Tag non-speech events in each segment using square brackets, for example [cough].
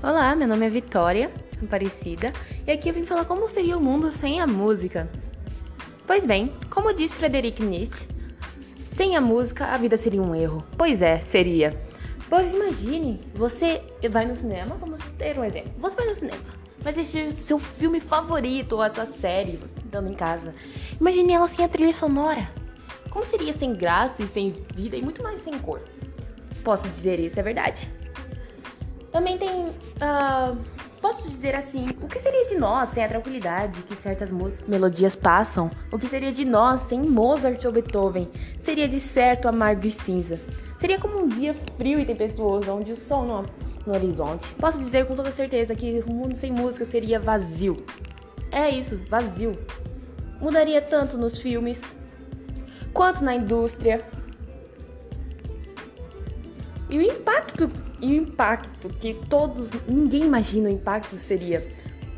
Olá, meu nome é Vitória Aparecida e aqui eu vim falar como seria o mundo sem a música. Pois bem, como diz Frederic Nietzsche, sem a música a vida seria um erro. Pois é, seria. Pois imagine, você vai no cinema, vamos ter um exemplo. Você vai no cinema, vai assistir seu filme favorito ou a sua série, dando em casa. Imagine ela sem a trilha sonora. Como seria sem graça e sem vida e muito mais sem cor? Posso dizer isso, é verdade. Também tem. Uh, posso dizer assim: o que seria de nós sem a tranquilidade que certas melodias passam? O que seria de nós sem Mozart ou Beethoven? Seria de certo amargo e cinza. Seria como um dia frio e tempestuoso, onde o sol não no horizonte. Posso dizer com toda certeza que o mundo sem música seria vazio. É isso, vazio. Mudaria tanto nos filmes quanto na indústria, e o impacto, e o impacto que todos, ninguém imagina o impacto seria.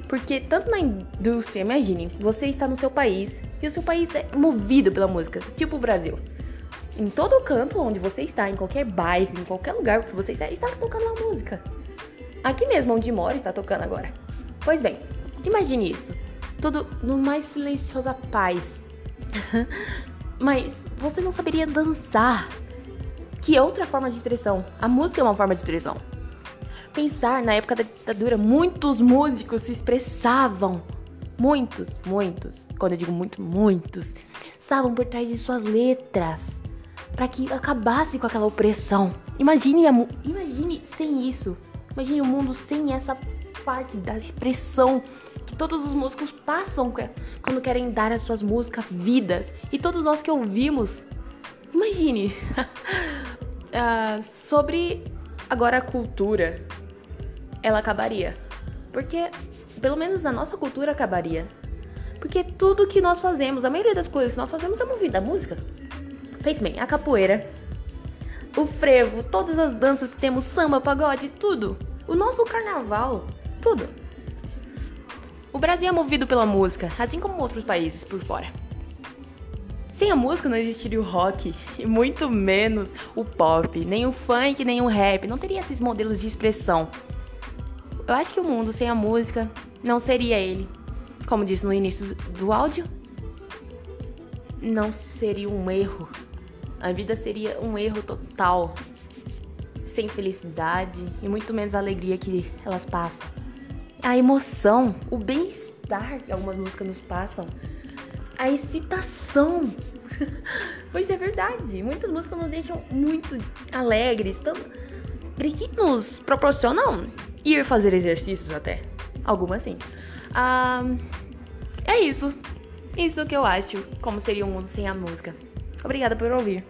Porque tanto na indústria, imagine, você está no seu país e o seu país é movido pela música, tipo o Brasil. Em todo canto onde você está, em qualquer bairro, em qualquer lugar que você está, está tocando uma música. Aqui mesmo onde mora está tocando agora. Pois bem, imagine isso. Tudo no mais silenciosa paz. [laughs] Mas você não saberia dançar que outra forma de expressão? A música é uma forma de expressão. Pensar na época da ditadura, muitos músicos se expressavam. Muitos, muitos. Quando eu digo muito, muitos. Estavam por trás de suas letras. para que acabasse com aquela opressão. Imagine, imagine sem isso. Imagine o mundo sem essa parte da expressão que todos os músicos passam quando querem dar as suas músicas vidas. E todos nós que ouvimos. Imagine. [laughs] uh, sobre agora a cultura, ela acabaria. Porque, pelo menos a nossa cultura acabaria. Porque tudo que nós fazemos, a maioria das coisas que nós fazemos é movida a música. Fez bem, a capoeira, o frevo, todas as danças que temos, samba, pagode, tudo. O nosso carnaval, tudo. O Brasil é movido pela música, assim como outros países por fora. Sem a música não existiria o rock, e muito menos o pop, nem o funk, nem o rap, não teria esses modelos de expressão. Eu acho que o mundo sem a música não seria ele. Como disse no início do áudio, não seria um erro. A vida seria um erro total, sem felicidade e muito menos a alegria que elas passam. A emoção, o bem-estar que algumas músicas nos passam a excitação. [laughs] pois é verdade, muitas músicas nos deixam muito alegres, tão... que nos proporcionam ir fazer exercícios até. Algumas sim. Ah, é isso. Isso que eu acho como seria um mundo sem a música. Obrigada por ouvir.